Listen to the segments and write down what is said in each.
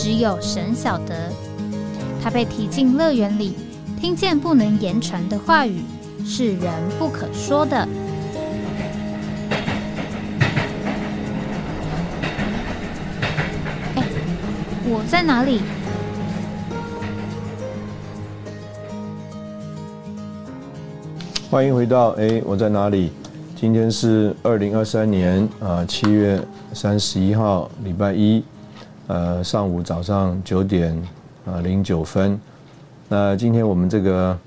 只有神晓得，他被提进乐园里，听见不能言传的话语，是人不可说的。哎，我在哪里？欢迎回到哎，我在哪里？今天是二零二三年啊七月三十一号，礼拜一。呃，上午早上九点啊零九分，那今天我们这个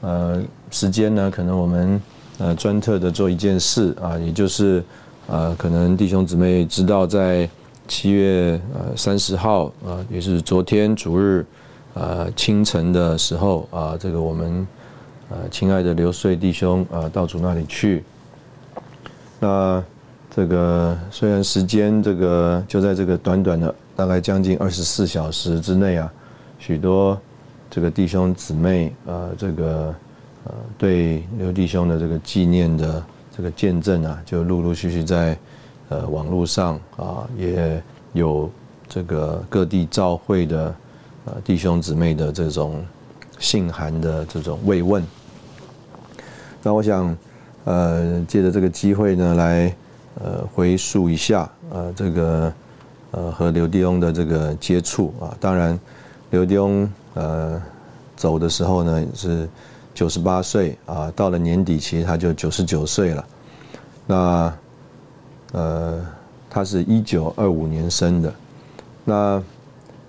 呃时间呢，可能我们呃专特的做一件事啊，也就是呃可能弟兄姊妹知道，在七月呃三十号啊，也是昨天主日呃清晨的时候啊，这个我们呃亲爱的刘穗弟兄啊到主那里去，那这个虽然时间这个就在这个短短的。大概将近二十四小时之内啊，许多这个弟兄姊妹呃，这个呃对刘弟兄的这个纪念的这个见证啊，就陆陆续续在呃网络上啊，也有这个各地召会的呃弟兄姊妹的这种信函的这种慰问。那我想呃借着这个机会呢，来呃回溯一下呃这个。呃，和刘迪翁的这个接触啊，当然，刘迪翁呃走的时候呢是九十八岁啊，到了年底其实他就九十九岁了。那呃，他是一九二五年生的，那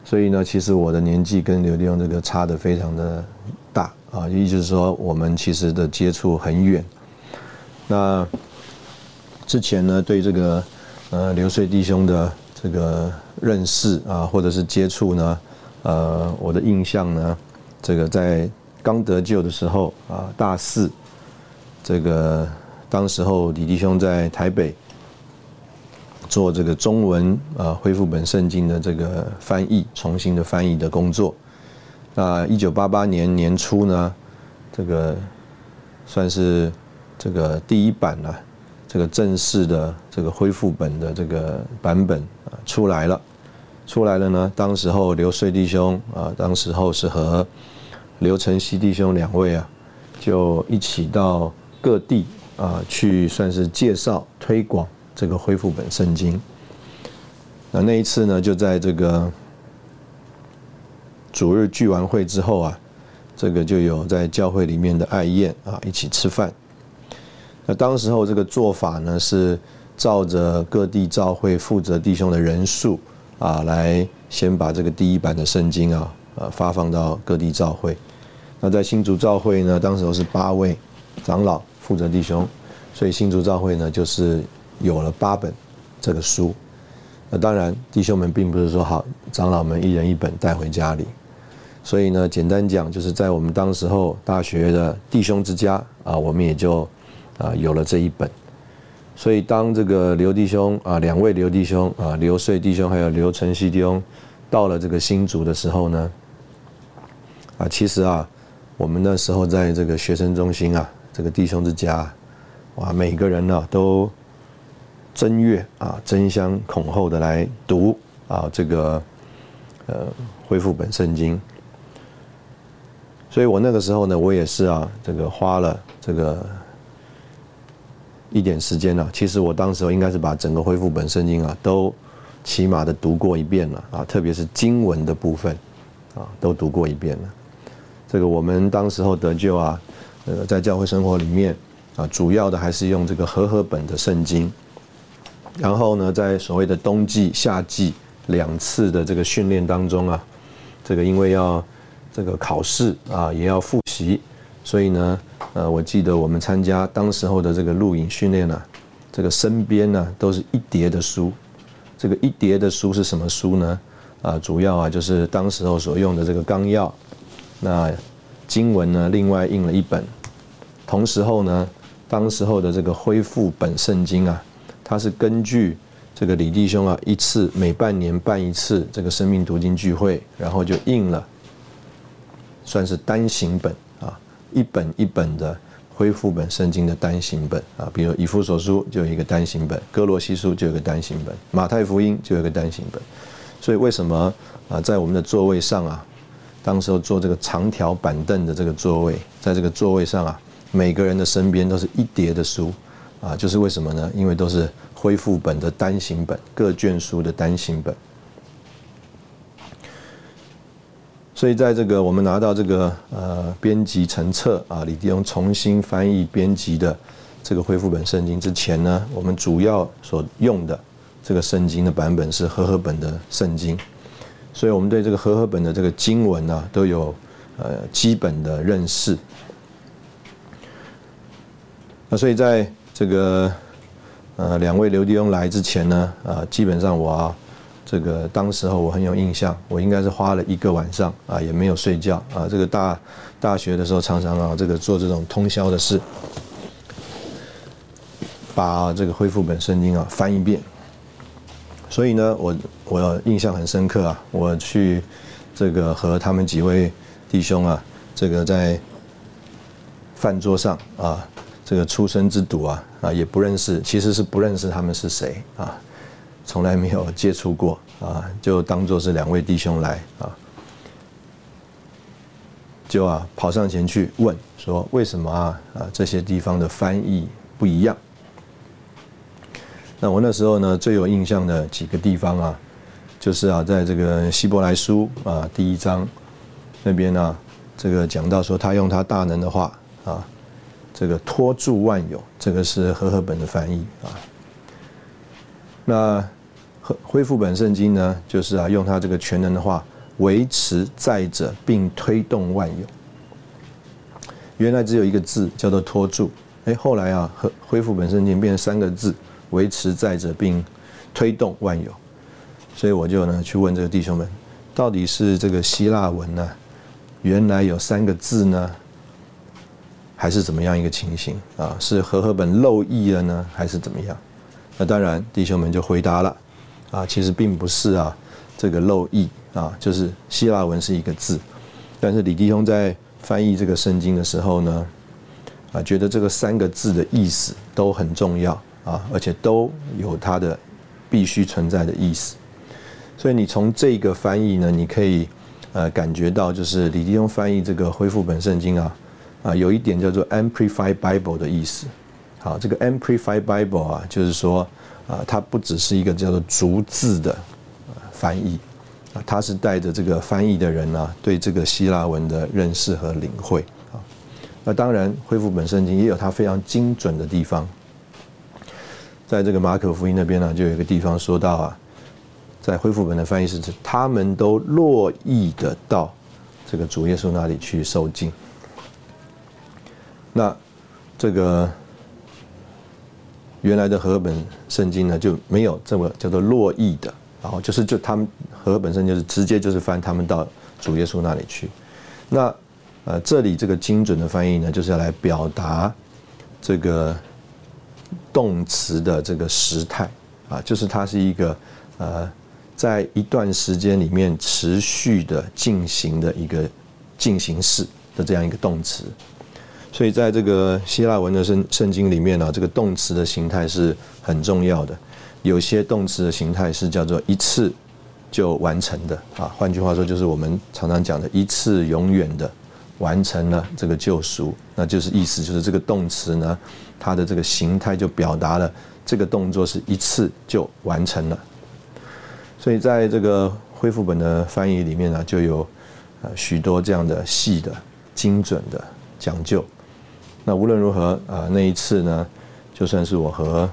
所以呢，其实我的年纪跟刘迪翁这个差的非常的大啊，意思是说我们其实的接触很远。那之前呢，对这个呃刘穗弟兄的。这个认识啊，或者是接触呢，呃，我的印象呢，这个在刚得救的时候啊，大四，这个当时候李弟兄在台北做这个中文啊恢复本圣经的这个翻译，重新的翻译的工作。那一九八八年年初呢，这个算是这个第一版了。这个正式的这个恢复本的这个版本啊出来了，出来了呢。当时候刘穗弟兄啊，当时候是和刘承熙弟兄两位啊，就一起到各地啊去，算是介绍推广这个恢复本圣经。那那一次呢，就在这个主日聚完会之后啊，这个就有在教会里面的爱宴啊，一起吃饭。那当时候这个做法呢，是照着各地教会负责弟兄的人数啊，来先把这个第一版的圣经啊，呃，发放到各地教会。那在新竹教会呢，当时候是八位长老负责弟兄，所以新竹教会呢，就是有了八本这个书。那当然，弟兄们并不是说好，长老们一人一本带回家里。所以呢，简单讲，就是在我们当时候大学的弟兄之家啊，我们也就。啊，有了这一本，所以当这个刘弟兄啊，两位刘弟兄啊，刘穗弟兄还有刘晨曦弟兄到了这个新竹的时候呢，啊，其实啊，我们那时候在这个学生中心啊，这个弟兄之家，哇，每个人呢都争月啊，争相恐后的来读啊，这个呃恢复本圣经，所以我那个时候呢，我也是啊，这个花了这个。一点时间了，其实我当时候应该是把整个恢复本圣经啊，都起码的读过一遍了啊，特别是经文的部分啊，都读过一遍了。这个我们当时候得救啊，呃，在教会生活里面啊，主要的还是用这个和合本的圣经。然后呢，在所谓的冬季、夏季两次的这个训练当中啊，这个因为要这个考试啊，也要复习。所以呢，呃，我记得我们参加当时候的这个录影训练呢，这个身边呢都是一叠的书，这个一叠的书是什么书呢？啊，主要啊就是当时候所用的这个纲要。那经文呢，另外印了一本。同时候呢，当时候的这个恢复本圣经啊，它是根据这个李弟兄啊一次每半年办一次这个生命读经聚会，然后就印了，算是单行本，一本一本的恢复本圣经的单行本啊，比如以弗所书就有一个单行本，哥罗西书就有个单行本，马太福音就有个单行本。所以为什么啊，在我们的座位上啊，当时候坐这个长条板凳的这个座位，在这个座位上啊，每个人的身边都是一叠的书啊，就是为什么呢？因为都是恢复本的单行本，各卷书的单行本。所以在这个我们拿到这个呃编辑成册啊，李弟兄重新翻译编辑的这个恢复本圣经之前呢，我们主要所用的。这个圣经的版本是和合本的圣经，所以我们对这个和合本的这个经文呢都有呃基本的认识。那所以在这个呃两位刘弟兄来之前呢，啊基本上我啊这个当时候我很有印象，我应该是花了一个晚上啊也没有睡觉啊这个大大学的时候常常啊这个做这种通宵的事，把这个恢复本圣经啊翻一遍。所以呢，我我印象很深刻啊！我去这个和他们几位弟兄啊，这个在饭桌上啊，这个出生之犊啊啊，也不认识，其实是不认识他们是谁啊，从来没有接触过啊，就当做是两位弟兄来啊，就啊跑上前去问说为什么啊啊这些地方的翻译不一样？那我那时候呢，最有印象的几个地方啊，就是啊，在这个希伯来书啊第一章那边呢，这个讲到说他用他大能的话啊，这个托住万有，这个是和合本的翻译啊。那恢复本圣经呢，就是啊用他这个全能的话维持在者，并推动万有。原来只有一个字叫做托住，哎，后来啊恢复本圣经变成三个字。维持在者，并推动万有，所以我就呢去问这个弟兄们，到底是这个希腊文呢，原来有三个字呢，还是怎么样一个情形啊？是和合本漏译了呢，还是怎么样？那当然，弟兄们就回答了，啊，其实并不是啊，这个漏译啊，就是希腊文是一个字，但是李弟兄在翻译这个圣经的时候呢，啊，觉得这个三个字的意思都很重要。啊，而且都有它的必须存在的意思，所以你从这个翻译呢，你可以呃感觉到，就是李弟兄翻译这个恢复本圣经啊，啊有一点叫做 Amplified Bible 的意思。好，这个 Amplified Bible 啊，就是说啊，它不只是一个叫做逐字的翻译啊，它是带着这个翻译的人呢对这个希腊文的认识和领会啊。那当然，恢复本圣经也有它非常精准的地方。在这个马可福音那边呢，就有一个地方说到啊，在恢复本的翻译是指他们都乐意的到这个主耶稣那里去受敬。那这个原来的和本圣经呢，就没有这么叫做乐意的，然后就是就他们和本圣经是直接就是翻他们到主耶稣那里去。那呃，这里这个精准的翻译呢，就是要来表达这个。动词的这个时态啊，就是它是一个呃，在一段时间里面持续的进行的一个进行式的这样一个动词。所以在这个希腊文的圣圣经里面呢，这个动词的形态是很重要的。有些动词的形态是叫做一次就完成的啊，换句话说，就是我们常常讲的一次永远的完成了这个救赎，那就是意思就是这个动词呢。它的这个形态就表达了这个动作是一次就完成了，所以在这个恢复本的翻译里面呢，就有呃许多这样的细的、精准的讲究。那无论如何啊，那一次呢，就算是我和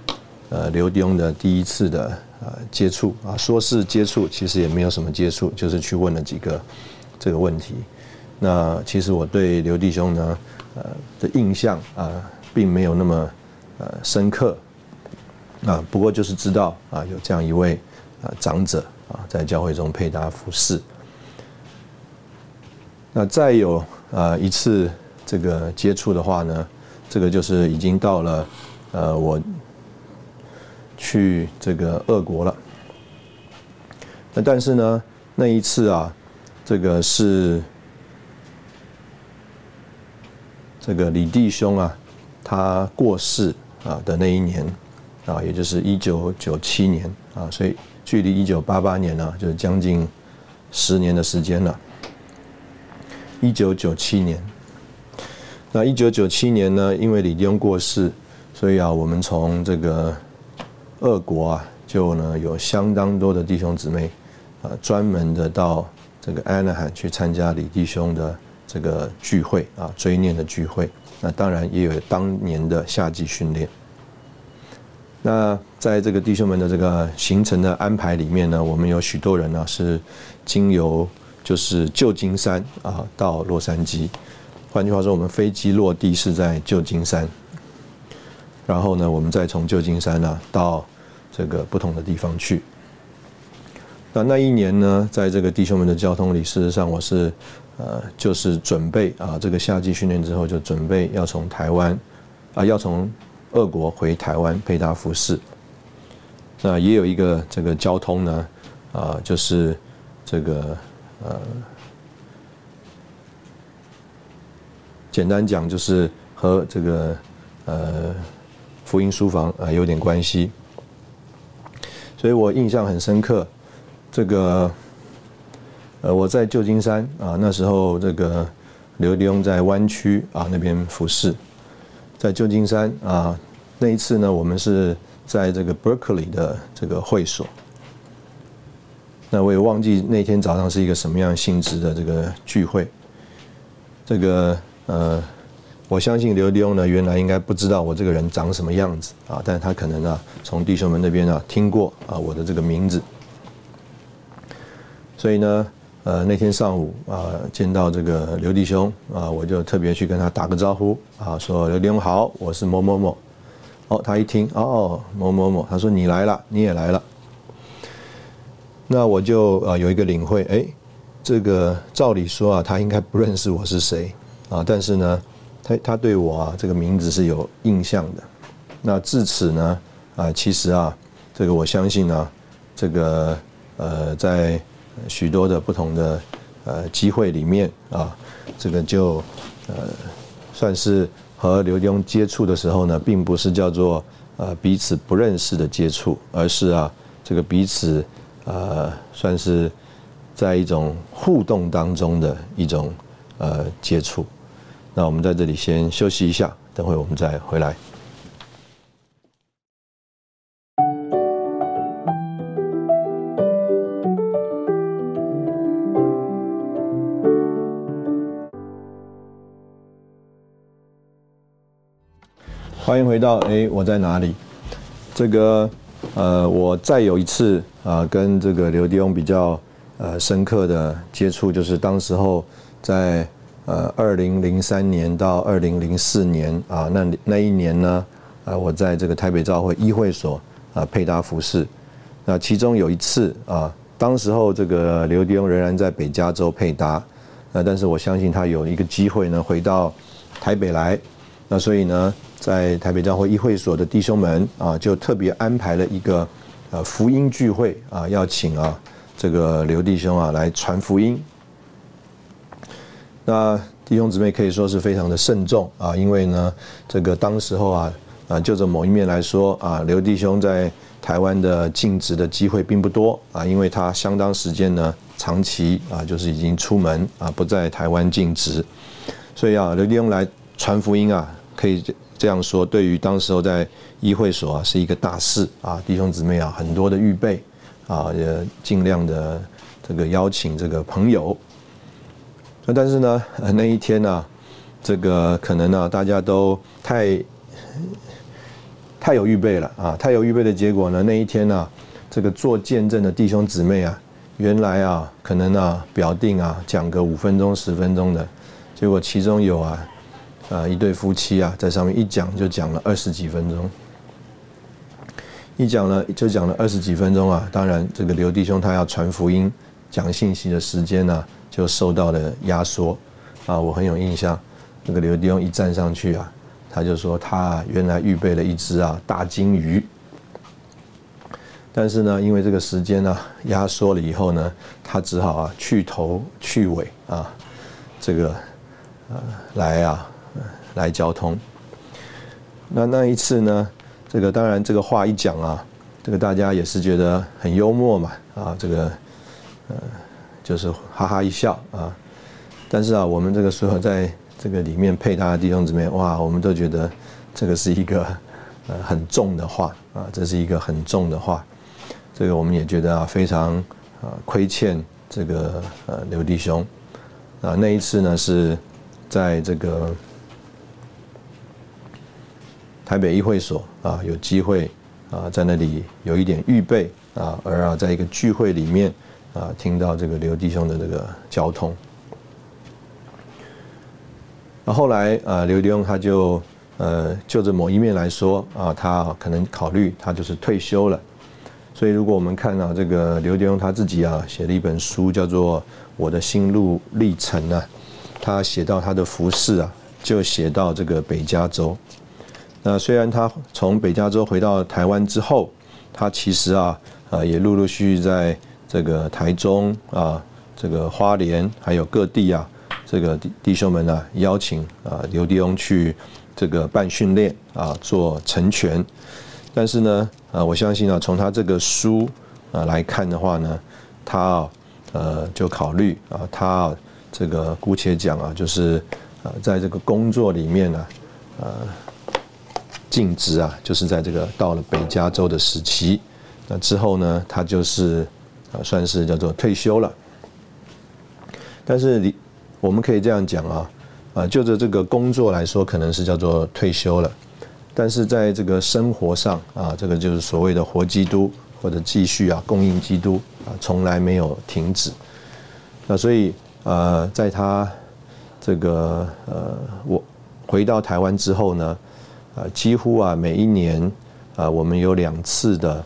呃刘弟兄的第一次的呃接触啊，说是接触，其实也没有什么接触，就是去问了几个这个问题。那其实我对刘弟兄呢，呃的印象啊。并没有那么呃深刻啊，不过就是知道啊有这样一位啊长者啊，在教会中配搭服饰。那再有啊一次这个接触的话呢，这个就是已经到了呃我去这个俄国了。那但是呢，那一次啊，这个是这个李弟兄啊，他过世啊的那一年啊，也就是一九九七年啊，所以距离一九八八年呢，就是将近十年的时间了。一九九七年，那一九九七年呢，因为李弟兄过世，所以啊，我们从这个俄国啊，就呢有相当多的弟兄姊妹。啊，专门的到这个安纳罕去参加李弟兄的这个聚会啊，追念的聚会。那当然也有当年的夏季训练。那在这个弟兄们的这个行程的安排里面呢，我们有许多人呢是经由就是旧金山啊到洛杉矶。换句话说，我们飞机落地是在旧金山，然后呢，我们再从旧金山呢到这个不同的地方去。那那一年呢，在这个弟兄们的交通里，事实上我是，呃，就是准备啊，这个夏季训练之后就准备要从台湾，啊，要从俄国回台湾配搭服饰。那也有一个这个交通呢，啊，就是这个呃，简单讲就是和这个呃福音书房啊有点关系，所以我印象很深刻。这个，呃，我在旧金山啊，那时候这个刘迪翁在湾区啊那边服侍，在旧金山啊那一次呢，我们是在这个 Berkeley 的这个会所。那我也忘记那天早上是一个什么样性质的这个聚会。这个呃，我相信刘迪翁呢，原来应该不知道我这个人长什么样子啊，但是他可能啊从弟兄们那边啊听过啊我的这个名字。所以呢，呃，那天上午啊，见到这个刘弟兄啊，我就特别去跟他打个招呼啊，说刘弟兄好，我是某某某。哦，他一听哦，某某某，他说你来了，你也来了。那我就啊有一个领会，哎，这个照理说啊，他应该不认识我是谁啊，但是呢，他他对我啊这个名字是有印象的。那至此呢，啊，其实啊，这个我相信呢，这个呃在。许多的不同的呃机会里面啊，这个就呃算是和刘墉接触的时候呢，并不是叫做呃彼此不认识的接触，而是啊这个彼此呃算是在一种互动当中的一种呃接触。那我们在这里先休息一下，等会我们再回来。欢迎回到哎，我在哪里？这个呃，我再有一次啊，跟这个刘迪翁比较呃深刻的接触，就是当时候在呃二零零三年到二零零四年啊，那那一年呢啊，我在这个台北教会医会所啊配搭服饰。那其中有一次啊，当时候这个刘迪翁仍然在北加州配搭，那但是我相信他有一个机会呢，回到台北来，那所以呢。在台北教会议会所的弟兄们啊，就特别安排了一个呃福音聚会啊，要请啊这个刘弟兄啊来传福音。那弟兄姊妹可以说是非常的慎重啊，因为呢，这个当时候啊啊就着某一面来说啊，刘弟兄在台湾的尽职的机会并不多啊，因为他相当时间呢长期啊就是已经出门啊不在台湾尽职，所以啊刘弟兄来传福音啊可以。这样说，对于当时候在议会所啊，是一个大事啊，弟兄姊妹啊，很多的预备啊，也尽量的这个邀请这个朋友。那但是呢，那一天呢，这个可能呢，大家都太太有预备了啊，太有预备的结果呢，那一天呢，这个做见证的弟兄姊妹啊，原来啊，可能啊表定啊讲个五分钟十分钟的，结果其中有啊。啊，一对夫妻啊，在上面一讲就讲了二十几分钟。一讲了就讲了二十几分钟啊。当然，这个刘弟兄他要传福音、讲信息的时间呢，就受到了压缩啊。我很有印象，那个刘弟兄一站上去啊，他就说他原来预备了一只啊大金鱼。但是呢，因为这个时间呢压缩了以后呢，他只好啊去头去尾啊，这个呃来啊来交通。那那一次呢，这个当然这个话一讲啊，这个大家也是觉得很幽默嘛啊，这个呃就是哈哈一笑啊。但是啊，我们这个时候在这个里面配他的弟兄姊妹，哇，我们都觉得这个是一个呃很重的话啊，这是一个很重的话。这个我们也觉得啊，非常啊亏欠这个呃刘弟兄啊。那一次呢，是在这个台北议会所啊，有机会啊，在那里有一点预备啊，而啊，在一个聚会里面啊，听到这个刘弟兄的这个交通。那后来啊，刘弟兄他就呃，就着某一面来说啊，他可能考虑他就是退休了。所以，如果我们看到这个刘弟兄他自己啊写了一本书，叫做《我的心路历程》呢，他写到他的服饰啊，就写到这个北加州。那虽然他从北加州回到台湾之后，他其实啊啊也陆陆续续在这个台中啊、这个花莲还有各地啊，这个弟弟兄们呢邀请啊刘迪翁去这个办训练啊，做成全。但是呢，啊，我相信啊，从他这个书啊来看的话呢，他啊呃就考虑啊，他啊这个姑且讲啊，就是啊，在这个工作里面呢，呃，尽职啊，就是在这个到了北加州的时期，那之后呢，他就是啊，算是叫做退休了。但是你我们可以这样讲啊，啊，就着这个工作来说，可能是叫做退休了。但是在这个生活上啊，这个就是所谓的活基督或者继续啊供应基督啊，从来没有停止。那所以呃，在他这个呃我回到台湾之后呢，啊几乎啊每一年啊我们有两次的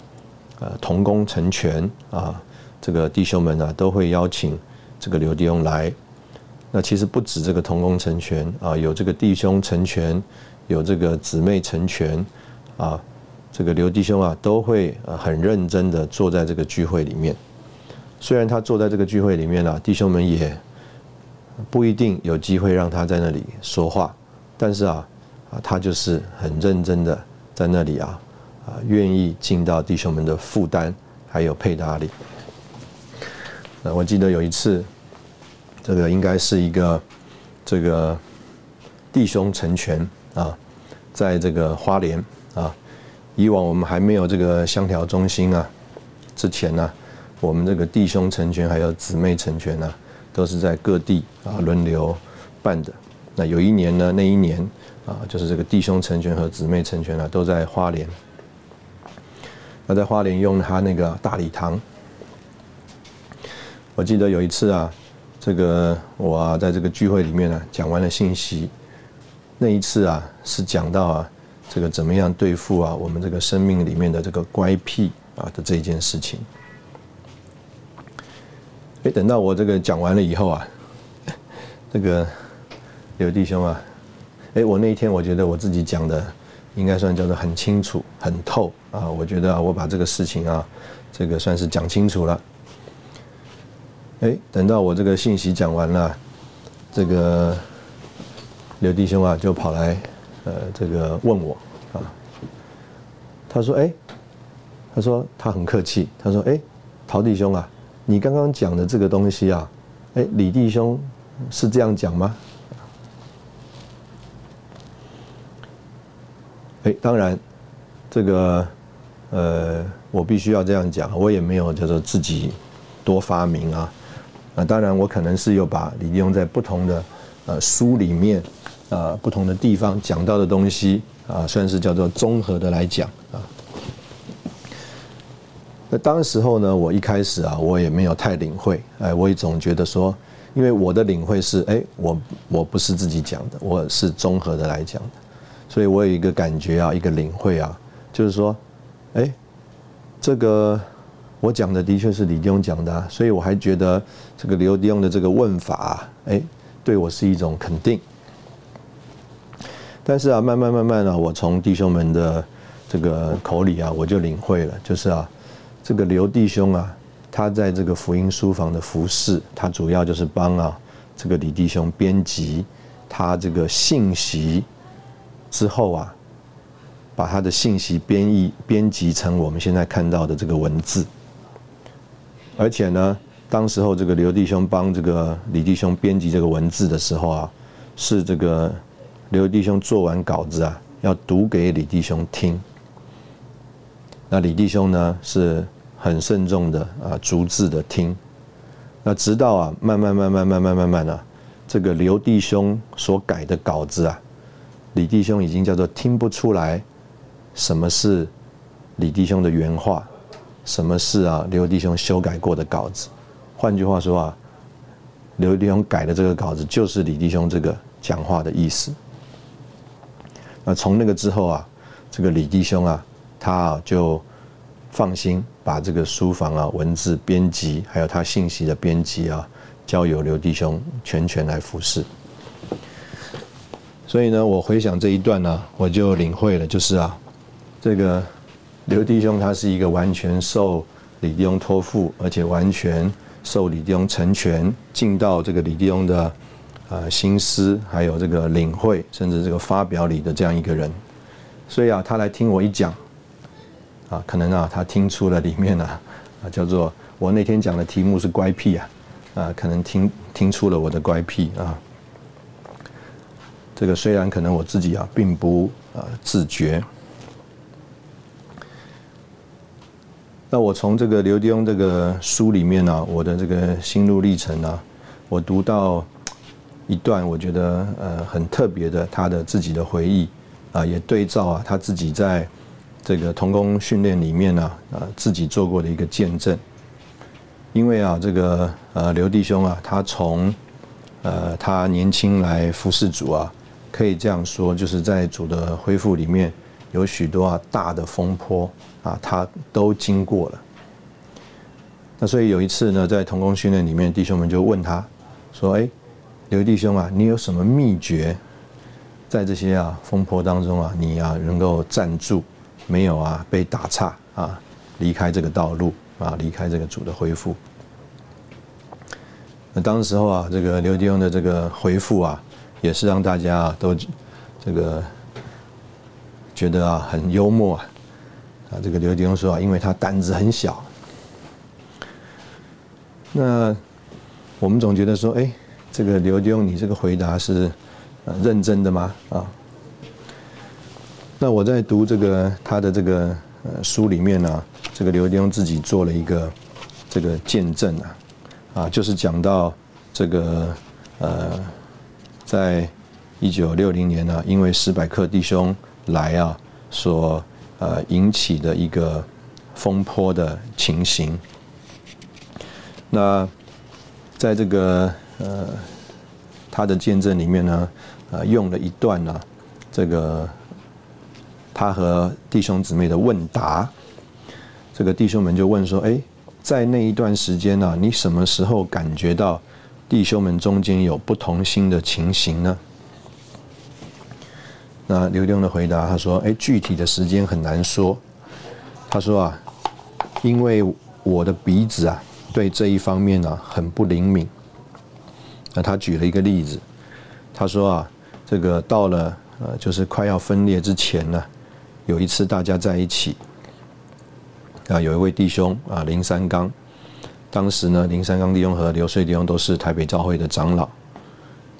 呃同工成全啊，这个弟兄们呢都会邀请这个刘弟兄来。那其实不止这个同工成全啊，有这个弟兄成全。有这个姊妹成全，啊，这个刘弟兄啊，都会很认真的坐在这个聚会里面。虽然他坐在这个聚会里面啊，弟兄们也不一定有机会让他在那里说话，但是啊，啊，他就是很认真的在那里啊，啊，愿意尽到弟兄们的负担还有配搭里。那我记得有一次，这个应该是一个这个弟兄成全。啊，在这个花莲啊，以往我们还没有这个香调中心啊，之前呢，我们这个弟兄成全还有姊妹成全呢，都是在各地啊轮流办的。那有一年呢，那一年啊，就是这个弟兄成全和姊妹成全呢，都在花莲。那在花莲用他那个大礼堂，我记得有一次啊，这个我啊在这个聚会里面呢，讲完了信息。那一次啊，是讲到啊，这个怎么样对付啊，我们这个生命里面的这个乖僻啊的这一件事情。哎，等到我这个讲完了以后啊，这个刘弟兄啊，哎，我那一天我觉得我自己讲的应该算叫做很清楚、很透啊，我觉得我把这个事情啊，这个算是讲清楚了。哎，等到我这个信息讲完了，这个。刘弟兄啊，就跑来，呃，这个问我，啊，他说，哎，他说他很客气，他说，哎，陶弟兄啊，你刚刚讲的这个东西啊，哎，李弟兄是这样讲吗？哎，当然，这个，呃，我必须要这样讲，我也没有叫做自己多发明啊，啊，当然我可能是有把李弟兄在不同的呃书里面。啊，不同的地方讲到的东西啊，算是叫做综合的来讲啊。那当时候呢，我一开始啊，我也没有太领会，哎，我也总觉得说，因为我的领会是，哎，我我不是自己讲的，我是综合的来讲的，所以我有一个感觉啊，一个领会啊，就是说，哎，这个我讲的的确是李弟兄讲的，所以我还觉得这个刘弟兄的这个问法，哎，对我是一种肯定。但是啊，慢慢慢慢啊，我从弟兄们的这个口里啊，我就领会了，就是啊，这个刘弟兄啊，他在这个福音书房的服饰，他主要就是帮啊这个李弟兄编辑他这个信息之后啊，把他的信息编译编辑成我们现在看到的这个文字。而且呢，当时候这个刘弟兄帮这个李弟兄编辑这个文字的时候啊，是这个。刘弟兄做完稿子啊，要读给李弟兄听。那李弟兄呢，是很慎重的啊，逐字的听。那直到啊，慢慢慢慢慢慢慢慢的，这个刘弟兄所改的稿子啊，李弟兄已经叫做听不出来什么是李弟兄的原话，什么是啊刘弟兄修改过的稿子。换句话说啊，刘弟兄改的这个稿子就是李弟兄这个讲话的意思。那从那个之后啊，这个李弟兄啊，他啊就放心把这个书房啊文字编辑，还有他信息的编辑啊，交由刘弟兄全权来服侍。所以呢，我回想这一段呢，我就领会了，就是啊，这个刘弟兄他是一个完全受李弟兄托付，而且完全受李弟兄成全，进到这个李弟兄的。啊，心思还有这个领会，甚至这个发表里的这样一个人，所以啊，他来听我一讲，啊，可能啊，他听出了里面呢，啊，叫做我那天讲的题目是乖僻啊，啊，可能听听出了我的乖僻啊。这个虽然可能我自己啊，并不啊自觉。那我从这个刘弟兄这个书里面呢，我的这个心路历程呢，我读到。一段我觉得呃很特别的，他的自己的回忆啊，也对照啊他自己在这个童工训练里面呢啊自己做过的一个见证。因为啊这个呃刘弟兄啊，他从呃他年轻来服侍主啊，可以这样说，就是在主的恢复里面有许多啊大的风波啊，他都经过了。那所以有一次呢，在同工训练里面，弟兄们就问他说：“哎。”刘弟兄啊，你有什么秘诀，在这些啊风波当中啊，你啊能够站住，没有啊被打岔啊，离开这个道路啊，离开这个主的恢复。那当时候啊，这个刘弟兄的这个回复啊，也是让大家都这个觉得啊很幽默啊。啊，这个刘弟兄说啊，因为他胆子很小。那我们总觉得说，哎。这个刘丢，你这个回答是认真的吗？啊？那我在读这个他的这个书里面呢，这个刘丢自己做了一个这个见证啊，啊，就是讲到这个呃，在一九六零年呢，因为史百克弟兄来啊，所呃引起的一个风波的情形。那在这个。呃，他的见证里面呢，呃，用了一段呢，这个他和弟兄姊妹的问答，这个弟兄们就问说：“哎，在那一段时间呢，你什么时候感觉到弟兄们中间有不同心的情形呢？”那刘墉的回答，他说：“哎，具体的时间很难说。他说啊，因为我的鼻子啊，对这一方面呢，很不灵敏。”那他举了一个例子，他说啊，这个到了呃，就是快要分裂之前呢，有一次大家在一起，啊，有一位弟兄啊，林三刚，当时呢，林三刚弟兄和刘穗弟兄都是台北教会的长老，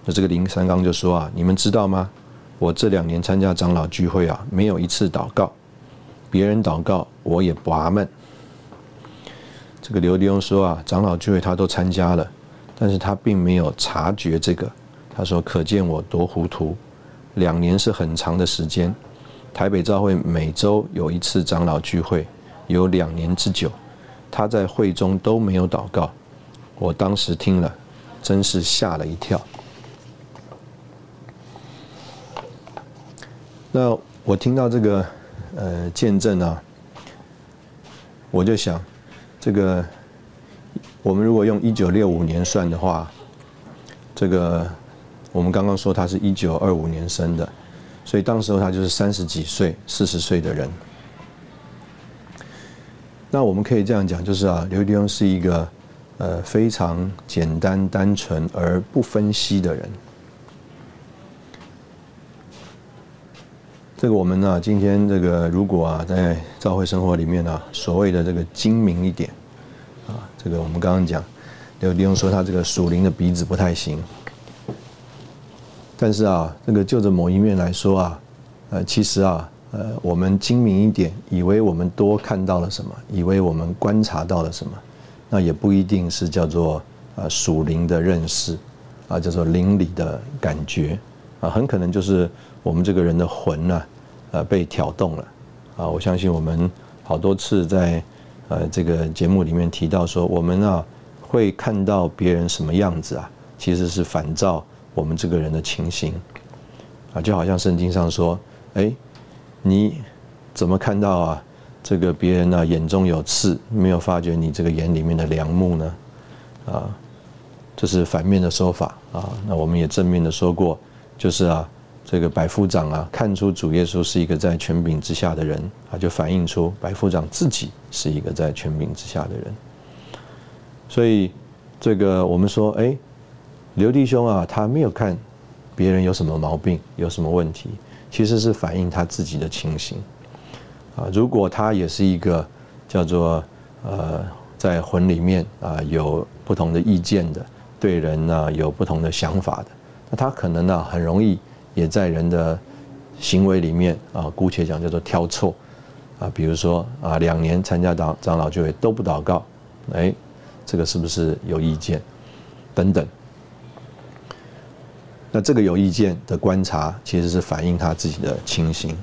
那这个林三刚就说啊，你们知道吗？我这两年参加长老聚会啊，没有一次祷告，别人祷告我也不阿闷。这个刘弟兄说啊，长老聚会他都参加了。但是他并没有察觉这个，他说：“可见我多糊涂。两年是很长的时间，台北教会每周有一次长老聚会，有两年之久，他在会中都没有祷告。我当时听了，真是吓了一跳。那我听到这个呃见证啊，我就想，这个我们如果用一九六五年算的话，这个我们刚刚说他是一九二五年生的，所以当时候他就是三十几岁、四十岁的人。那我们可以这样讲，就是啊，刘迪翁是一个呃非常简单、单纯而不分析的人。这个我们呢，今天这个如果啊，在教会生活里面呢，所谓的这个精明一点，啊，这个我们刚刚讲，刘弟兄说他这个属灵的鼻子不太行，但是啊，这个就着某一面来说啊，呃，其实啊，呃，我们精明一点，以为我们多看到了什么，以为我们观察到了什么，那也不一定是叫做啊属灵的认识，啊，叫做灵里的感觉，啊，很可能就是。我们这个人的魂呢，呃，被挑动了，啊，我相信我们好多次在呃这个节目里面提到说，我们啊会看到别人什么样子啊，其实是反照我们这个人的情形，啊，就好像圣经上说，哎，你怎么看到啊这个别人呢眼中有刺，没有发觉你这个眼里面的良木呢？啊，这是反面的说法啊。那我们也正面的说过，就是啊。这个百夫长啊，看出主耶稣是一个在权柄之下的人啊，就反映出百夫长自己是一个在权柄之下的人。所以，这个我们说，哎，刘弟兄啊，他没有看别人有什么毛病，有什么问题，其实是反映他自己的情形啊。如果他也是一个叫做呃，在魂里面啊有不同的意见的，对人呢有不同的想法的，那他可能呢很容易。也在人的行为里面啊，姑且讲叫做挑错啊，比如说啊，两年参加长长老聚会都不祷告，哎，这个是不是有意见？等等。那这个有意见的观察，其实是反映他自己的情形，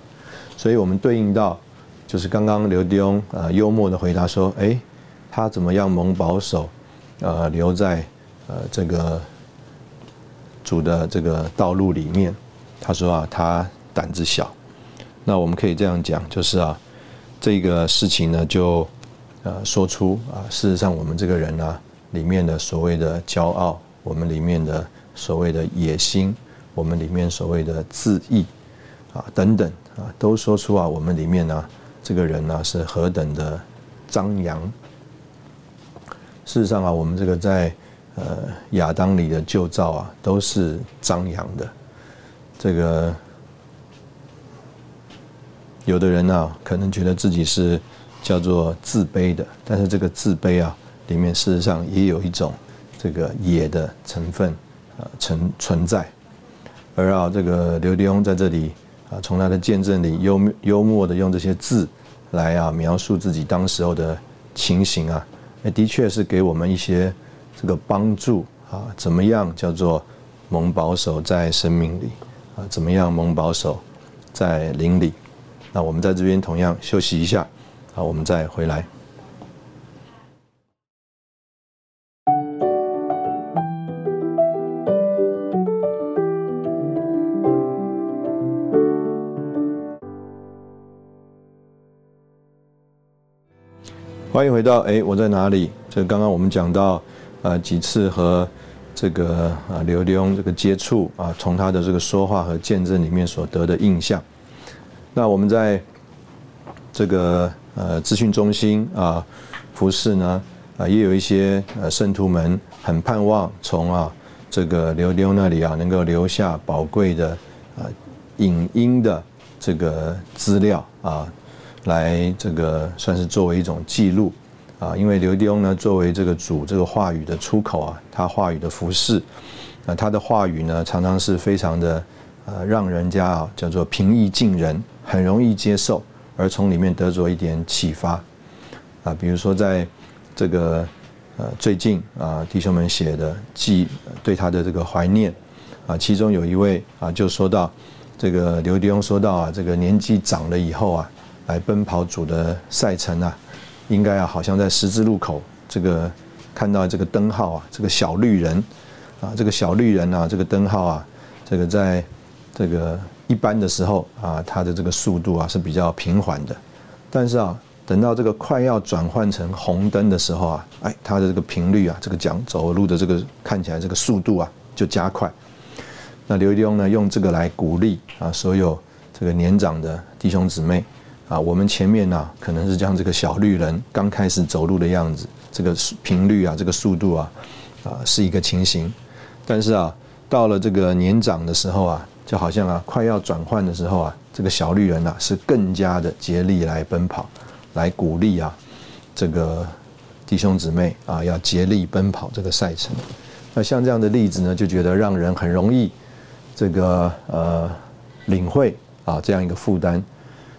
所以我们对应到就是刚刚刘迪翁啊幽默的回答说，哎，他怎么样蒙保守，呃，留在呃这个主的这个道路里面。他说啊，他胆子小，那我们可以这样讲，就是啊，这个事情呢，就呃说出啊，事实上我们这个人呢，里面的所谓的骄傲，我们里面的所谓的野心，我们里面所谓的自义啊等等啊，都说出啊，我们里面呢，这个人呢是何等的张扬。事实上啊，我们这个在呃亚当里的旧造啊，都是张扬的。这个有的人呢，可能觉得自己是叫做自卑的，但是这个自卑啊，里面事实上也有一种这个野的成分啊存存在。而啊，这个刘迪翁在这里啊，从他的见证里幽幽默的用这些字来啊描述自己当时候的情形啊，那的确是给我们一些这个帮助啊，怎么样叫做蒙保守在生命里。啊，怎么样蒙保守，在灵里？那我们在这边同样休息一下，啊，我们再回来。欢迎回到哎，我在哪里？这刚刚我们讲到啊几次和。这个啊，刘迪翁这个接触啊，从他的这个说话和见证里面所得的印象。那我们在这个呃资讯中心啊服侍呢啊，也有一些呃圣徒们很盼望从啊这个刘迪翁那里啊能够留下宝贵的啊影音的这个资料啊，来这个算是作为一种记录。啊，因为刘迪翁呢，作为这个主这个话语的出口啊，他话语的服饰，啊，他的话语呢，常常是非常的，呃，让人家啊叫做平易近人，很容易接受，而从里面得着一点启发，啊，比如说在这个呃最近啊弟兄们写的记对他的这个怀念，啊，其中有一位啊就说到这个刘迪翁说到啊，这个年纪长了以后啊，来奔跑主的赛程啊。应该啊，好像在十字路口，这个看到这个灯号啊，这个小绿人啊，这个小绿人啊，这个灯号啊，这个在这个一般的时候啊，它的这个速度啊是比较平缓的。但是啊，等到这个快要转换成红灯的时候啊，哎，它的这个频率啊，这个讲走路的这个看起来这个速度啊就加快。那刘弟兄呢用这个来鼓励啊所有这个年长的弟兄姊妹啊，我们前面呢可能是像这个小绿人刚开始走路的样子，这个频率啊，这个速度啊啊是一个情形，但是啊到了这个年长的时候啊，就好像啊快要转换的时候啊，这个小绿人呐是更加的竭力来奔跑。来鼓励啊，这个弟兄姊妹啊，要竭力奔跑这个赛程。那像这样的例子呢，就觉得让人很容易这个呃领会啊这样一个负担。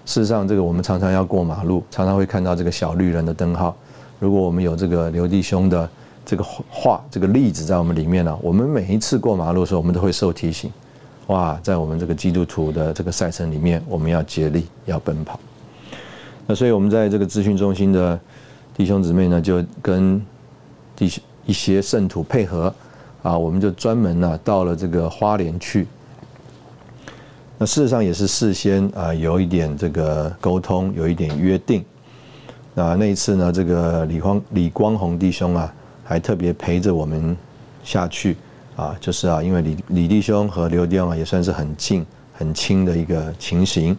事实上，这个我们常常要过马路，常常会看到这个小绿人的灯号。如果我们有这个刘弟兄的这个话、这个例子在我们里面呢，我们每一次过马路的时候，我们都会受提醒。哇，在我们这个基督徒的这个赛程里面，我们要竭力要奔跑。那所以，我们在这个资讯中心的弟兄姊妹呢，就跟弟兄一些圣徒配合，啊，我们就专门呢到了这个花莲去。那事实上也是事先啊有一点这个沟通，有一点约定。那那一次呢，这个李光李光宏弟兄啊，还特别陪着我们下去，啊，就是啊，因为李李弟兄和刘弟兄啊也算是很近很亲的一个情形，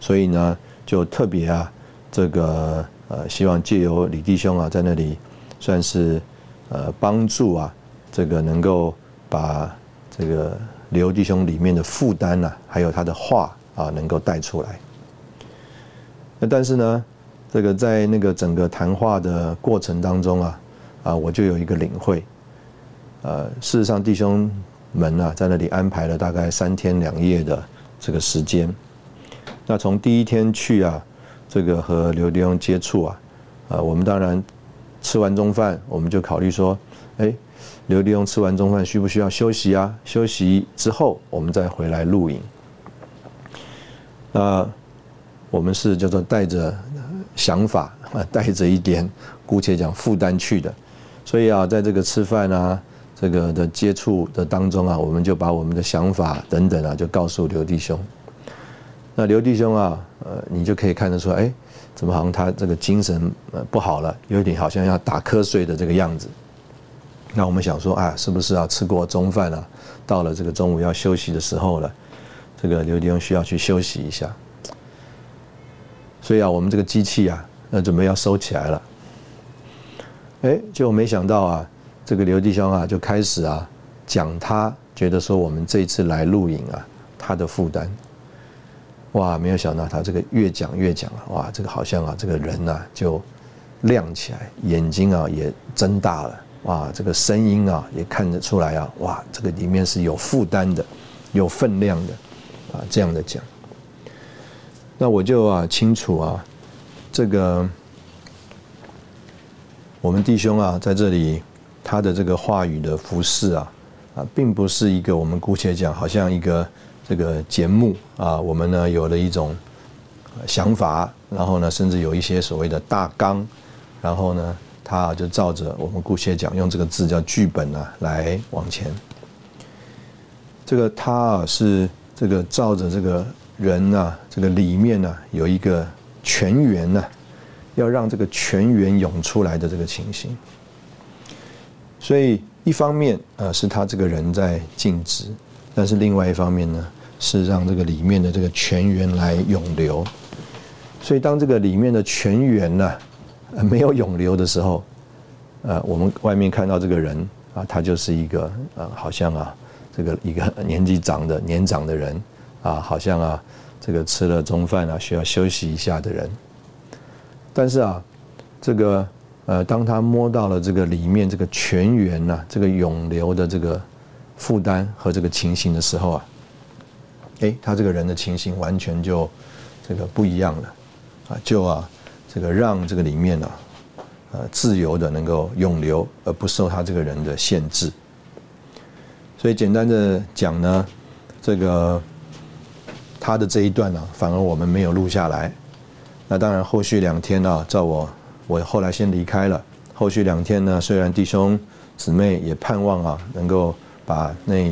所以呢。就特别啊，这个呃，希望借由李弟兄啊，在那里算是呃帮助啊，这个能够把这个刘弟兄里面的负担呐，还有他的话啊，能够带出来。那但是呢，这个在那个整个谈话的过程当中啊，啊，我就有一个领会，呃，事实上弟兄们啊，在那里安排了大概三天两夜的这个时间。那从第一天去啊，这个和刘弟兄接触啊，啊，我们当然吃完中饭，我们就考虑说，哎，刘弟兄吃完中饭需不需要休息啊？休息之后，我们再回来录影。那我们是叫做带着想法啊，带着一点姑且讲负担去的，所以啊，在这个吃饭啊，这个的接触的当中啊，我们就把我们的想法等等啊，就告诉刘弟兄。那刘弟兄啊，呃，你就可以看得出，哎，怎么好像他这个精神不好了，有点好像要打瞌睡的这个样子。那我们想说，啊，是不是啊吃过中饭了，到了这个中午要休息的时候了，这个刘弟兄需要去休息一下。所以啊，我们这个机器啊，那准备要收起来了。哎，就没想到啊，这个刘弟兄啊就开始啊讲他觉得说我们这一次来录影啊，他的负担。哇，没有想到他这个越讲越讲啊，哇，这个好像啊，这个人呐就亮起来，眼睛啊也睁大了，哇，这个声音啊也看得出来啊，哇，这个里面是有负担的，有分量的，啊，这样的讲。那我就啊清楚啊，这个我们弟兄啊在这里他的这个话语的服饰啊，啊，并不是一个我们姑且讲，好像一个。这个节目啊，我们呢有了一种想法，然后呢，甚至有一些所谓的大纲，然后呢，他就照着我们姑且讲，用这个字叫剧本啊，来往前。这个他啊是这个照着这个人啊，这个里面呢有一个全员呢，要让这个全员涌出来的这个情形。所以一方面啊，是他这个人在静止。但是另外一方面呢，是让这个里面的这个泉源来涌流。所以当这个里面的泉源呢没有涌流的时候，呃，我们外面看到这个人啊，他就是一个呃，好像啊，这个一个年纪长的年长的人啊，好像啊，这个吃了中饭啊，需要休息一下的人。但是啊，这个呃，当他摸到了这个里面这个泉源呐，这个涌流的这个。负担和这个情形的时候啊，哎，他这个人的情形完全就这个不一样了啊，就啊，这个让这个里面呢，呃，自由的能够涌流，而不受他这个人的限制。所以简单的讲呢，这个他的这一段呢，反而我们没有录下来。那当然，后续两天呢，照我我后来先离开了。后续两天呢，虽然弟兄姊妹也盼望啊，能够。把那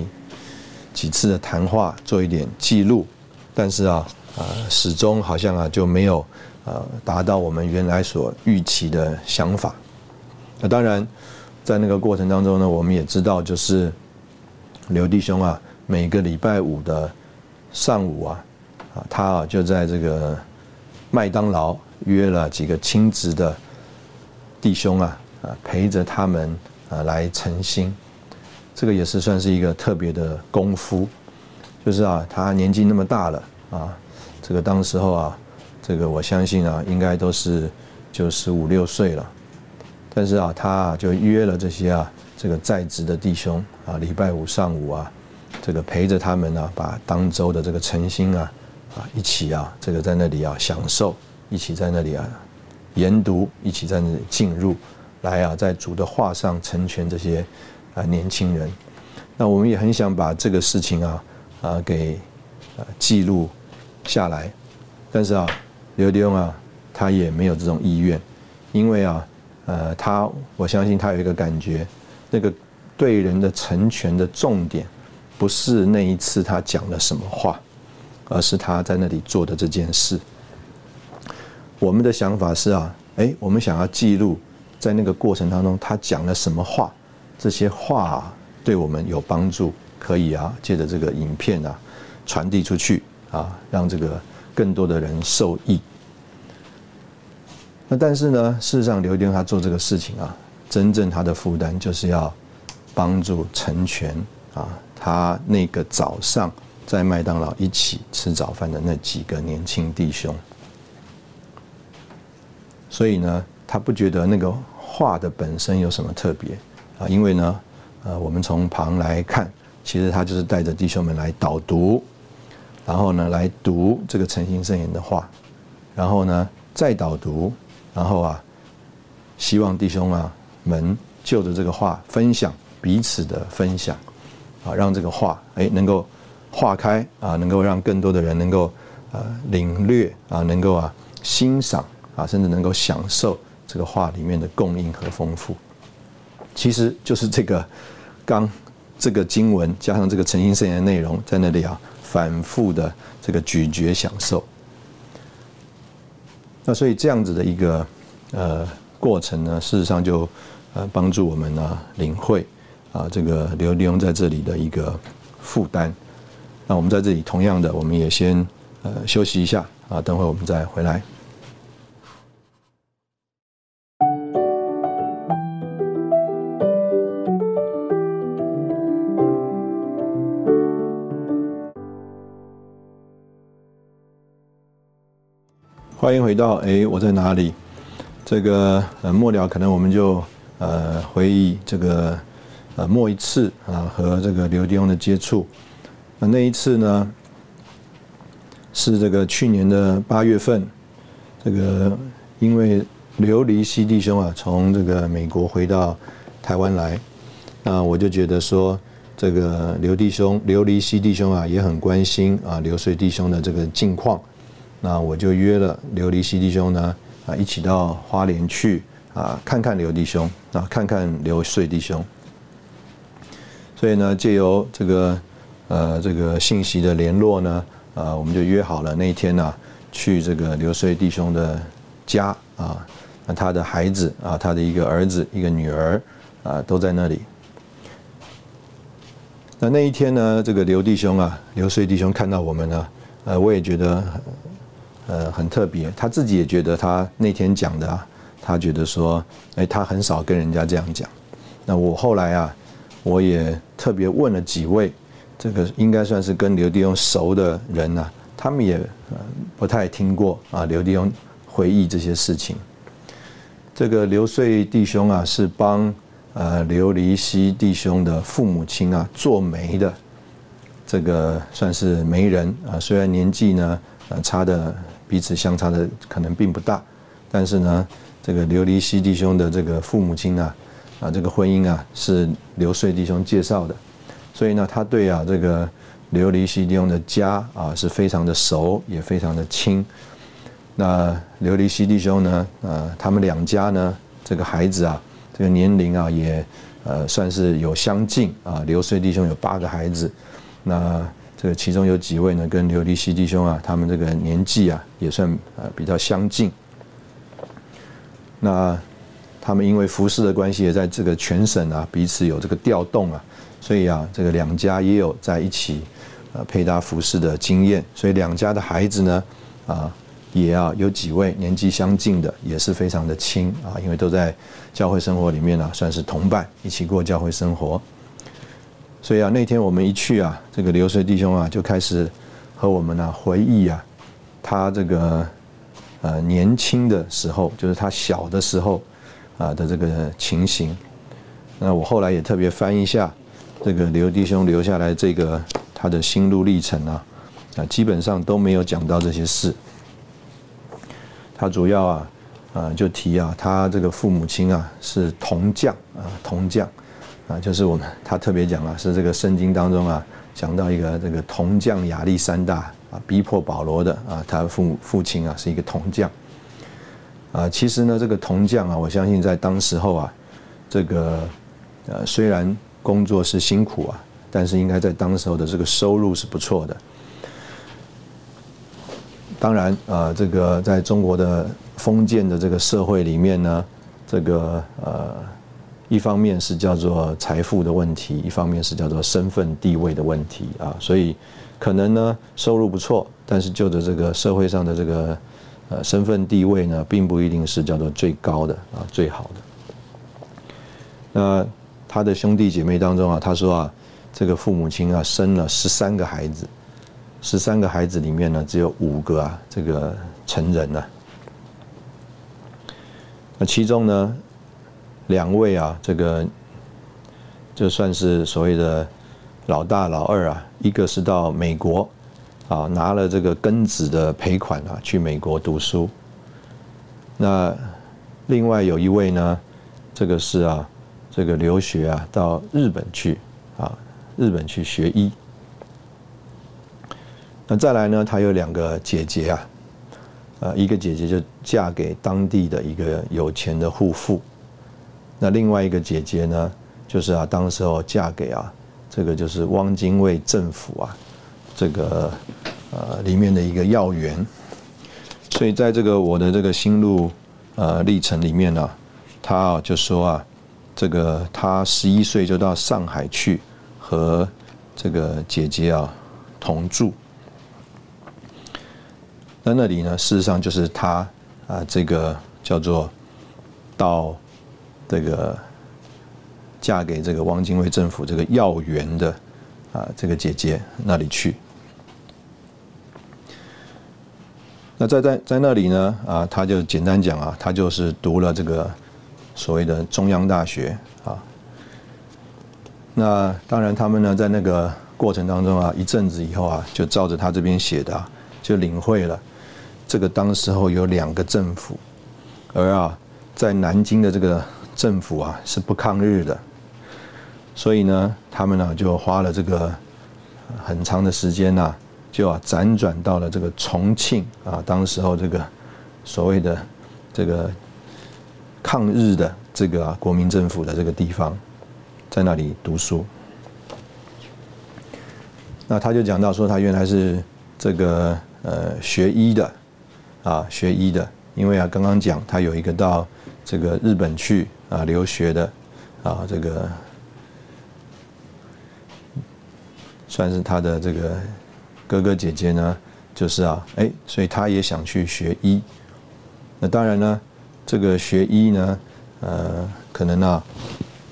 几次的谈话做一点记录，但是啊，啊，始终好像啊就没有呃达到我们原来所预期的想法。那当然，在那个过程当中呢，我们也知道，就是刘弟兄啊，每个礼拜五的上午啊，啊，他啊就在这个麦当劳约了几个亲职的弟兄啊，啊，陪着他们啊来诚心。这个也是算是一个特别的功夫，就是啊，他年纪那么大了啊，这个当时候啊，这个我相信啊，应该都是就十五六岁了。但是啊，他就约了这些啊，这个在职的弟兄啊，礼拜五上午啊，这个陪着他们啊，把当周的这个诚心啊，啊一起啊，这个在那里啊享受，一起在那里啊研读，一起在那里进入，来啊，在主的话上成全这些啊年轻人。那我们也很想把这个事情啊啊给记录下来，但是啊，刘弟兄啊，他也没有这种意愿，因为啊。呃，他我相信他有一个感觉，那个对人的成全的重点，不是那一次他讲了什么话，而是他在那里做的这件事。我们的想法是啊，哎，我们想要记录在那个过程当中他讲了什么话，这些话对我们有帮助，可以啊，借着这个影片啊传递出去啊，让这个更多的人受益。那但是呢，事实上，刘丁他做这个事情啊，真正他的负担就是要帮助成全啊，他那个早上在麦当劳一起吃早饭的那几个年轻弟兄。所以呢，他不觉得那个画的本身有什么特别啊，因为呢，呃，我们从旁来看，其实他就是带着弟兄们来导读，然后呢，来读这个诚心圣言的话，然后呢，再导读。然后啊，希望弟兄啊们就着这个话分享彼此的分享，啊，让这个话哎能够化开啊，能够让更多的人能够呃领略啊，能够啊欣赏啊，甚至能够享受这个话里面的供应和丰富。其实就是这个刚这个经文加上这个诚心圣言的内容在那里啊反复的这个咀嚼享受。那所以这样子的一个呃过程呢，事实上就呃帮助我们呢领会啊这个刘利用在这里的一个负担。那我们在这里同样的，我们也先呃休息一下啊，等会我们再回来。欢迎回到哎，我在哪里？这个呃末了，可能我们就呃回忆这个呃末一次啊和这个刘弟兄的接触。那那一次呢，是这个去年的八月份，这个因为刘离西弟兄啊从这个美国回到台湾来，那我就觉得说这个刘弟兄刘离西弟兄啊也很关心啊刘穗弟兄的这个近况。那我就约了琉璃西弟兄呢，啊，一起到花莲去啊，看看刘弟兄，啊，看看刘穗弟兄。所以呢，借由这个呃这个信息的联络呢，啊，我们就约好了那一天呢，去这个刘穗弟兄的家啊，那他的孩子啊，他的一个儿子一个女儿啊，都在那里。那那一天呢，这个刘弟兄啊，刘穗弟兄看到我们呢，呃，我也觉得。呃，很特别，他自己也觉得他那天讲的啊，他觉得说，哎，他很少跟人家这样讲。那我后来啊，我也特别问了几位，这个应该算是跟刘弟兄熟的人呐，他们也不太听过啊刘弟兄回忆这些事情。这个刘穗弟兄啊，是帮呃刘离西弟兄的父母亲啊做媒的，这个算是媒人啊，虽然年纪呢呃差的。彼此相差的可能并不大，但是呢，这个琉璃西弟兄的这个父母亲啊，啊，这个婚姻啊是刘穗弟兄介绍的，所以呢，他对啊这个琉璃西弟兄的家啊是非常的熟，也非常的亲。那琉璃西弟兄呢，呃，他们两家呢，这个孩子啊，这个年龄啊也呃算是有相近啊。刘穗弟兄有八个孩子，那这个其中有几位呢，跟刘立希弟兄啊，他们这个年纪啊，也算呃比较相近。那他们因为服饰的关系，也在这个全省啊，彼此有这个调动啊，所以啊，这个两家也有在一起呃配搭服饰的经验，所以两家的孩子呢，啊，也啊有几位年纪相近的，也是非常的亲啊，因为都在教会生活里面呢，算是同伴，一起过教会生活。所以啊，那天我们一去啊，这个流水弟兄啊，就开始和我们呢回忆啊，他这个呃年轻的时候，就是他小的时候啊的这个情形。那我后来也特别翻一下这个刘弟兄留下来这个他的心路历程啊，啊基本上都没有讲到这些事。他主要啊啊就提啊，他这个父母亲啊是铜匠啊铜匠。啊，就是我们他特别讲啊，是这个圣经当中啊，讲到一个这个铜匠亚历山大啊，逼迫保罗的啊，他父父亲啊是一个铜匠。啊，其实呢，这个铜匠啊，我相信在当时候啊，这个呃虽然工作是辛苦啊，但是应该在当时候的这个收入是不错的。当然啊，这个在中国的封建的这个社会里面呢，这个呃。一方面是叫做财富的问题，一方面是叫做身份地位的问题啊，所以可能呢收入不错，但是就着这个社会上的这个呃身份地位呢，并不一定是叫做最高的啊最好的。那他的兄弟姐妹当中啊，他说啊，这个父母亲啊生了十三个孩子，十三个孩子里面呢，只有五个啊这个成人啊，那其中呢。两位啊，这个就算是所谓的老大老二啊，一个是到美国啊拿了这个庚子的赔款啊去美国读书，那另外有一位呢，这个是啊这个留学啊到日本去啊日本去学医，那再来呢，他有两个姐姐啊，呃一个姐姐就嫁给当地的一个有钱的户妇。那另外一个姐姐呢，就是啊，当时候嫁给啊，这个就是汪精卫政府啊，这个呃里面的一个要员，所以在这个我的这个心路呃历程里面呢，他啊就说啊，这个他十一岁就到上海去和这个姐姐啊同住，那那里呢，事实上就是他啊这个叫做到。这个嫁给这个汪精卫政府这个要员的啊，这个姐姐那里去。那在在在那里呢啊，他就简单讲啊，他就是读了这个所谓的中央大学啊。那当然，他们呢在那个过程当中啊，一阵子以后啊，就照着他这边写的，就领会了这个当时候有两个政府，而啊，在南京的这个。政府啊是不抗日的，所以呢，他们呢就花了这个很长的时间呐，就啊辗转到了这个重庆啊，当时候这个所谓的这个抗日的这个国民政府的这个地方，在那里读书。那他就讲到说，他原来是这个呃学医的啊，学医的，因为啊刚刚讲他有一个到这个日本去。啊，留学的，啊，这个算是他的这个哥哥姐姐呢，就是啊，哎，所以他也想去学医。那当然呢，这个学医呢，呃，可能啊，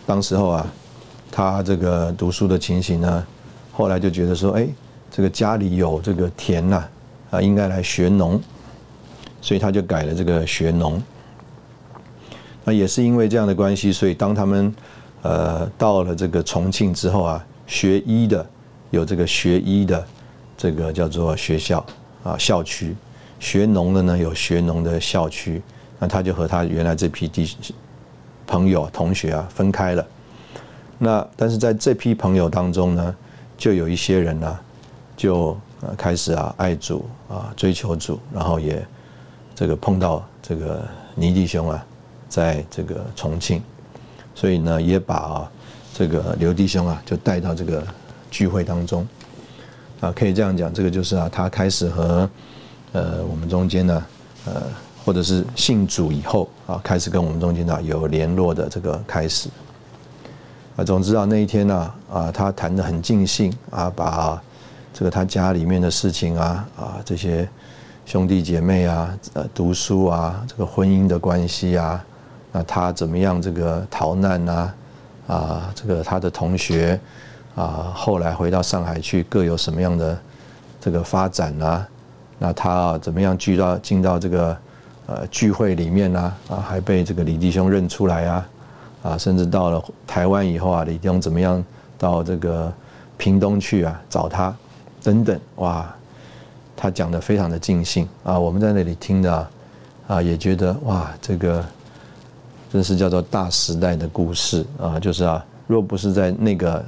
当时候啊，他这个读书的情形呢，后来就觉得说，哎，这个家里有这个田呐，啊，应该来学农，所以他就改了这个学农。那也是因为这样的关系，所以当他们呃到了这个重庆之后啊，学医的有这个学医的这个叫做学校啊校区，学农的呢有学农的校区，那他就和他原来这批弟朋友同学啊分开了。那但是在这批朋友当中呢，就有一些人呢就开始啊爱主啊追求主，然后也这个碰到这个倪弟兄啊。在这个重庆，所以呢，也把这个刘弟兄啊就带到这个聚会当中。啊，可以这样讲，这个就是啊，他开始和呃我们中间呢，呃，或者是信主以后啊，开始跟我们中间呢有联络的这个开始。啊，总之啊，那一天呢，啊，他谈的很尽兴啊，把这个他家里面的事情啊，啊，这些兄弟姐妹啊，呃，读书啊，这个婚姻的关系啊，那他怎么样这个逃难呐，啊，这个他的同学啊，后来回到上海去，各有什么样的这个发展啊？那他啊，怎么样聚到进到这个呃聚会里面呢？啊，还被这个李弟兄认出来啊？啊，甚至到了台湾以后啊，李弟兄怎么样到这个屏东去啊找他，等等，哇，他讲的非常的尽兴啊，我们在那里听的啊，也觉得哇，这个真是叫做大时代的故事啊，就是啊，若不是在那个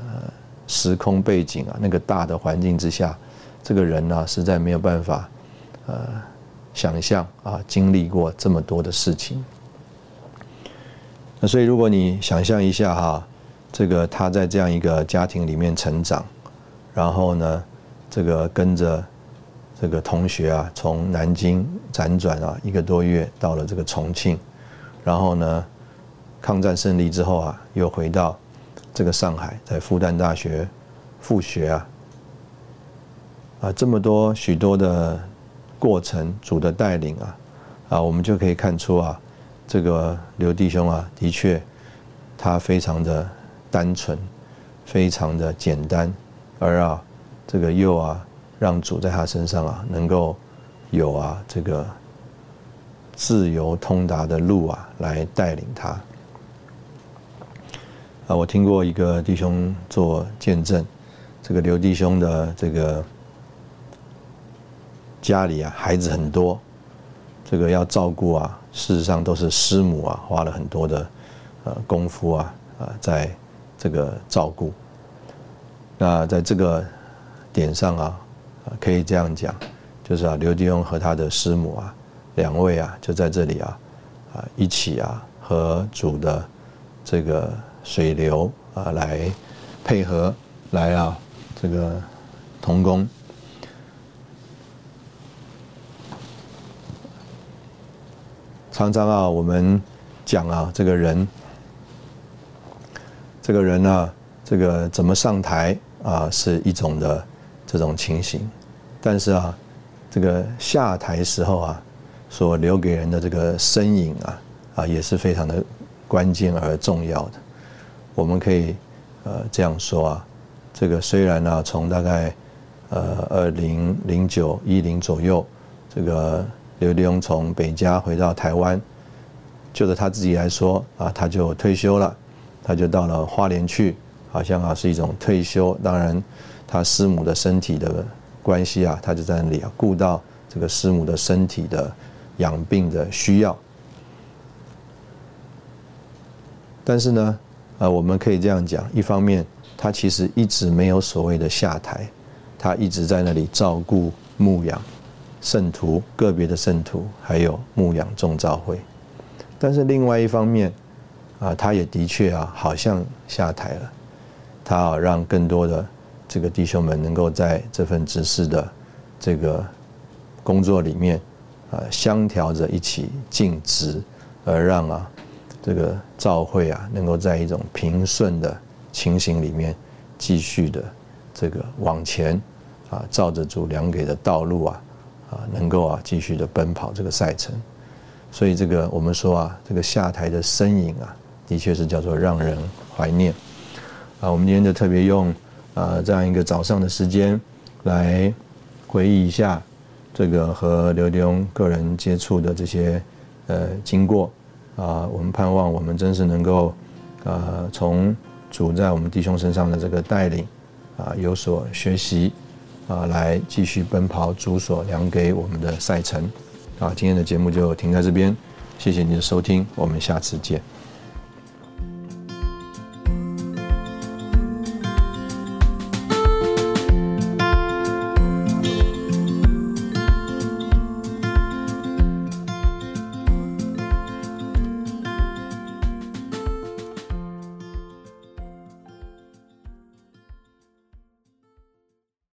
时空背景啊，那个大的环境之下，这个人呢，实在没有办法呃想象啊，经历过这么多的事情。那所以，如果你想象一下哈，这个他在这样一个家庭里面成长，然后呢，这个跟着这个同学啊，从南京辗转啊一个多月到了这个重庆，然后呢，抗战胜利之后啊，又回到这个上海，在复旦大学复学啊，啊，这么多许多的过程，主的带领啊，啊，我们就可以看出啊。这个刘弟兄啊，的确，他非常的单纯，非常的简单，而啊，这个又啊，让主在他身上啊，能够有啊这个自由通达的路啊，来带领他。啊，我听过一个弟兄做见证，这个刘弟兄的这个家里啊，孩子很多。这个要照顾啊，事实上都是师母啊，花了很多的呃功夫啊，啊，在这个照顾。那在这个点上啊，可以这样讲，就是啊，刘弟兄和他的师母啊，两位啊，就在这里啊，啊，一起啊，和主的这个水流啊来配合，来啊，这个同工。常常啊，我们讲啊，这个人，这个人呢，这个怎么上台啊，是一种的这种情形，但是啊，这个下台时候啊，所留给人的这个身影啊，啊，也是非常的关键而重要的。我们可以呃这样说啊，这个虽然呢，从大概呃二零零九一零左右，这个。刘立勇从北家回到台湾，就着他自己来说啊，他就退休了，他就到了花莲去，好像啊是一种退休。当然，他师母的身体的关系啊，他就在那里啊顾到这个师母的身体的养病的需要。但是呢，啊，我们可以这样讲，一方面他其实一直没有所谓的下台，他一直在那里照顾牧养。圣徒个别的圣徒，还有牧养众召会，但是另外一方面，啊，他也的确啊，好像下台了。他啊，让更多的这个弟兄们能够在这份执事的这个工作里面，啊，相调着一起尽职，而让啊这个召会啊，能够在一种平顺的情形里面继续的这个往前，啊，照着主量给的道路啊。啊，能够啊继续的奔跑这个赛程，所以这个我们说啊，这个下台的身影啊，的确是叫做让人怀念。啊，我们今天就特别用啊这样一个早上的时间来回忆一下这个和刘弟兄个人接触的这些呃经过。啊，我们盼望我们真是能够啊从主在我们弟兄身上的这个带领啊有所学习。啊，来继续奔跑主所量给我们的赛程。啊，今天的节目就停在这边，谢谢您的收听，我们下次见。